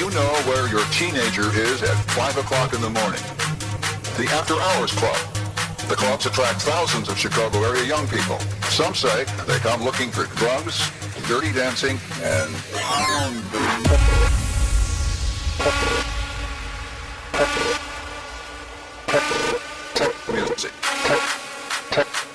you know where your teenager is at 5 o'clock in the morning. The After Hours Club. The clubs attract thousands of Chicago area young people. Some say they come looking for drugs, dirty dancing, and... Tech music. Tech, tech.